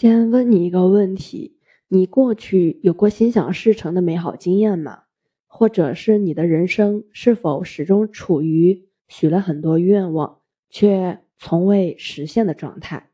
先问你一个问题：你过去有过心想事成的美好经验吗？或者是你的人生是否始终处于许了很多愿望却从未实现的状态？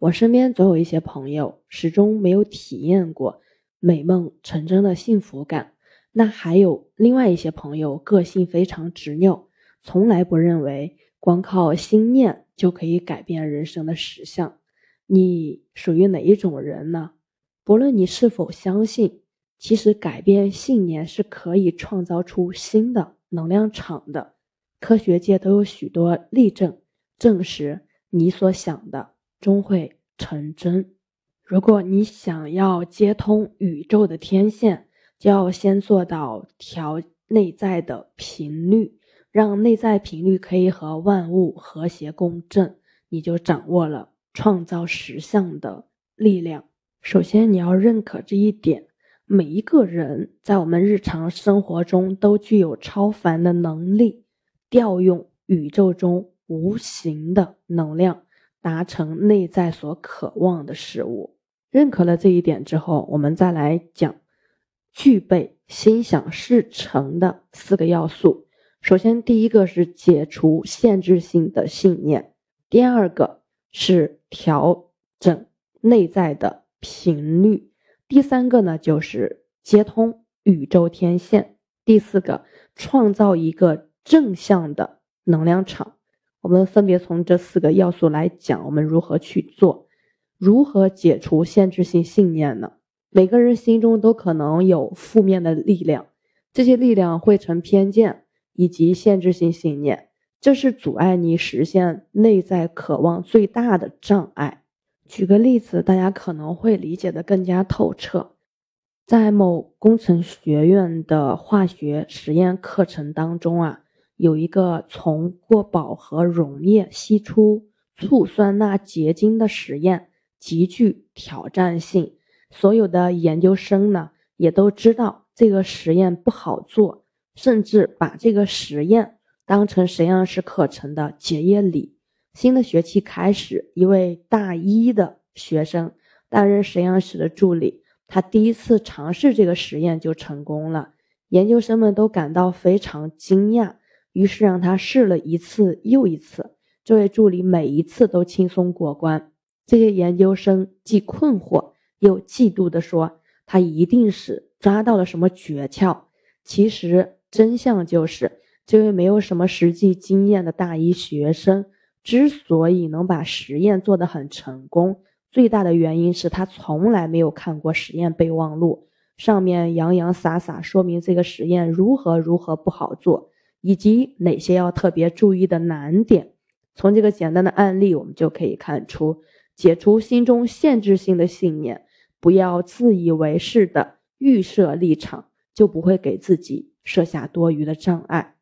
我身边总有一些朋友始终没有体验过美梦成真的幸福感，那还有另外一些朋友个性非常执拗，从来不认为光靠心念就可以改变人生的实相。你属于哪一种人呢？不论你是否相信，其实改变信念是可以创造出新的能量场的。科学界都有许多例证证实，你所想的终会成真。如果你想要接通宇宙的天线，就要先做到调内在的频率，让内在频率可以和万物和谐共振，你就掌握了。创造实相的力量。首先，你要认可这一点：每一个人在我们日常生活中都具有超凡的能力，调用宇宙中无形的能量，达成内在所渴望的事物。认可了这一点之后，我们再来讲具备心想事成的四个要素。首先，第一个是解除限制性的信念；第二个。是调整内在的频率。第三个呢，就是接通宇宙天线。第四个，创造一个正向的能量场。我们分别从这四个要素来讲，我们如何去做，如何解除限制性信念呢？每个人心中都可能有负面的力量，这些力量会成偏见以及限制性信念。这是阻碍你实现内在渴望最大的障碍。举个例子，大家可能会理解的更加透彻。在某工程学院的化学实验课程当中啊，有一个从过饱和溶液析出醋酸钠结晶的实验，极具挑战性。所有的研究生呢，也都知道这个实验不好做，甚至把这个实验。当成实验室课程的结业礼。新的学期开始，一位大一的学生担任实验室的助理。他第一次尝试这个实验就成功了，研究生们都感到非常惊讶。于是让他试了一次又一次，这位助理每一次都轻松过关。这些研究生既困惑又嫉妒地说：“他一定是抓到了什么诀窍。”其实真相就是。这位没有什么实际经验的大一学生，之所以能把实验做得很成功，最大的原因是他从来没有看过实验备忘录，上面洋洋洒洒说明这个实验如何如何不好做，以及哪些要特别注意的难点。从这个简单的案例，我们就可以看出，解除心中限制性的信念，不要自以为是的预设立场，就不会给自己设下多余的障碍。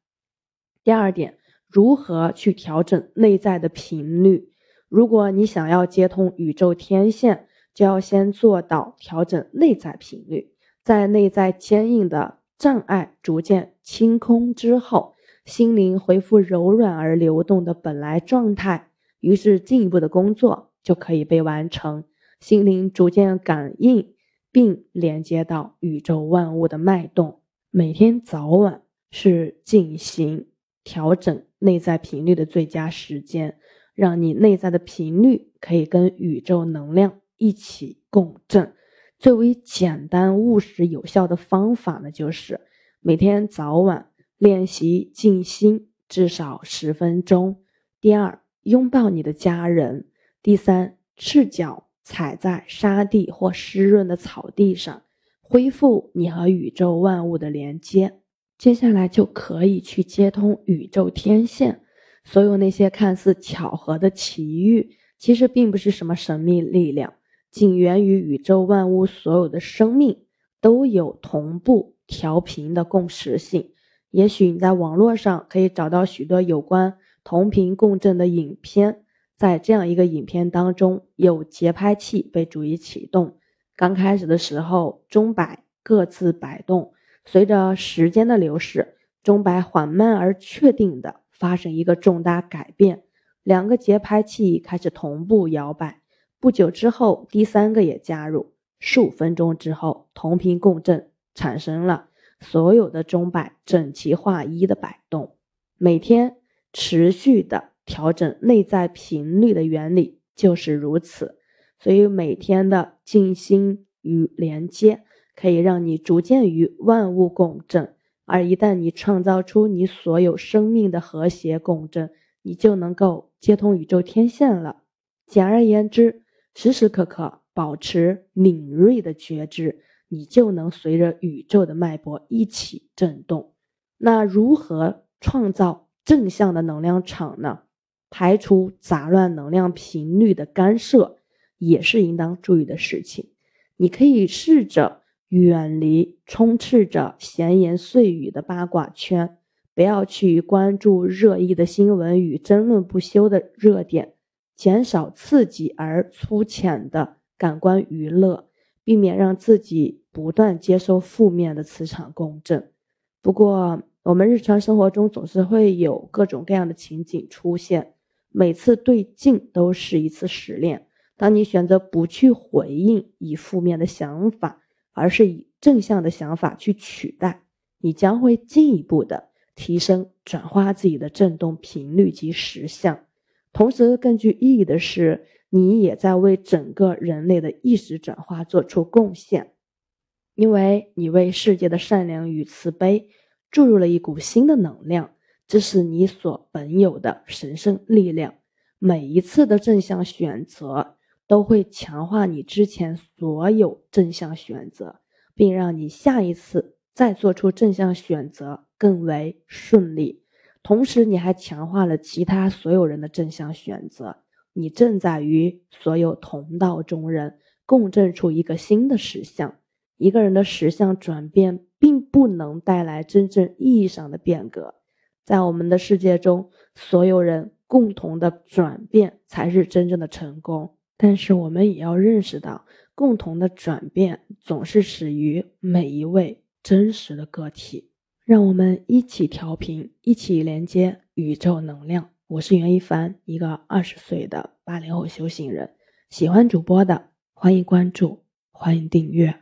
第二点，如何去调整内在的频率？如果你想要接通宇宙天线，就要先做到调整内在频率。在内在坚硬的障碍逐渐清空之后，心灵恢复柔软而流动的本来状态，于是进一步的工作就可以被完成。心灵逐渐感应并连接到宇宙万物的脉动。每天早晚是进行。调整内在频率的最佳时间，让你内在的频率可以跟宇宙能量一起共振。最为简单、务实、有效的方法呢，就是每天早晚练习静心至少十分钟。第二，拥抱你的家人。第三，赤脚踩在沙地或湿润的草地上，恢复你和宇宙万物的连接。接下来就可以去接通宇宙天线，所有那些看似巧合的奇遇，其实并不是什么神秘力量，仅源于宇宙万物所有的生命都有同步调频的共识性。也许你在网络上可以找到许多有关同频共振的影片，在这样一个影片当中，有节拍器被逐一启动，刚开始的时候钟摆各自摆动。随着时间的流逝，钟摆缓慢而确定的发生一个重大改变，两个节拍器开始同步摇摆，不久之后，第三个也加入。数分钟之后，同频共振产生了，所有的钟摆整齐划一的摆动。每天持续的调整内在频率的原理就是如此。所以每天的静心与连接，可以让你逐渐与万物共振。而一旦你创造出你所有生命的和谐共振，你就能够接通宇宙天线了。简而言之，时时刻刻保持敏锐的觉知，你就能随着宇宙的脉搏一起震动。那如何创造正向的能量场呢？排除杂乱能量频率的干涉，也是应当注意的事情。你可以试着远离充斥着闲言碎语的八卦圈。不要去关注热议的新闻与争论不休的热点，减少刺激而粗浅的感官娱乐，避免让自己不断接受负面的磁场共振。不过，我们日常生活中总是会有各种各样的情景出现，每次对镜都是一次实验。当你选择不去回应以负面的想法，而是以正向的想法去取代，你将会进一步的。提升、转化自己的振动频率及实相，同时更具意义的是，你也在为整个人类的意识转化做出贡献，因为你为世界的善良与慈悲注入了一股新的能量，这是你所本有的神圣力量。每一次的正向选择都会强化你之前所有正向选择，并让你下一次再做出正向选择。更为顺利，同时你还强化了其他所有人的正向选择。你正在与所有同道中人共振出一个新的实相。一个人的实相转变，并不能带来真正意义上的变革。在我们的世界中，所有人共同的转变才是真正的成功。但是我们也要认识到，共同的转变总是始于每一位真实的个体。让我们一起调频，一起连接宇宙能量。我是袁一凡，一个二十岁的八零后修行人。喜欢主播的，欢迎关注，欢迎订阅。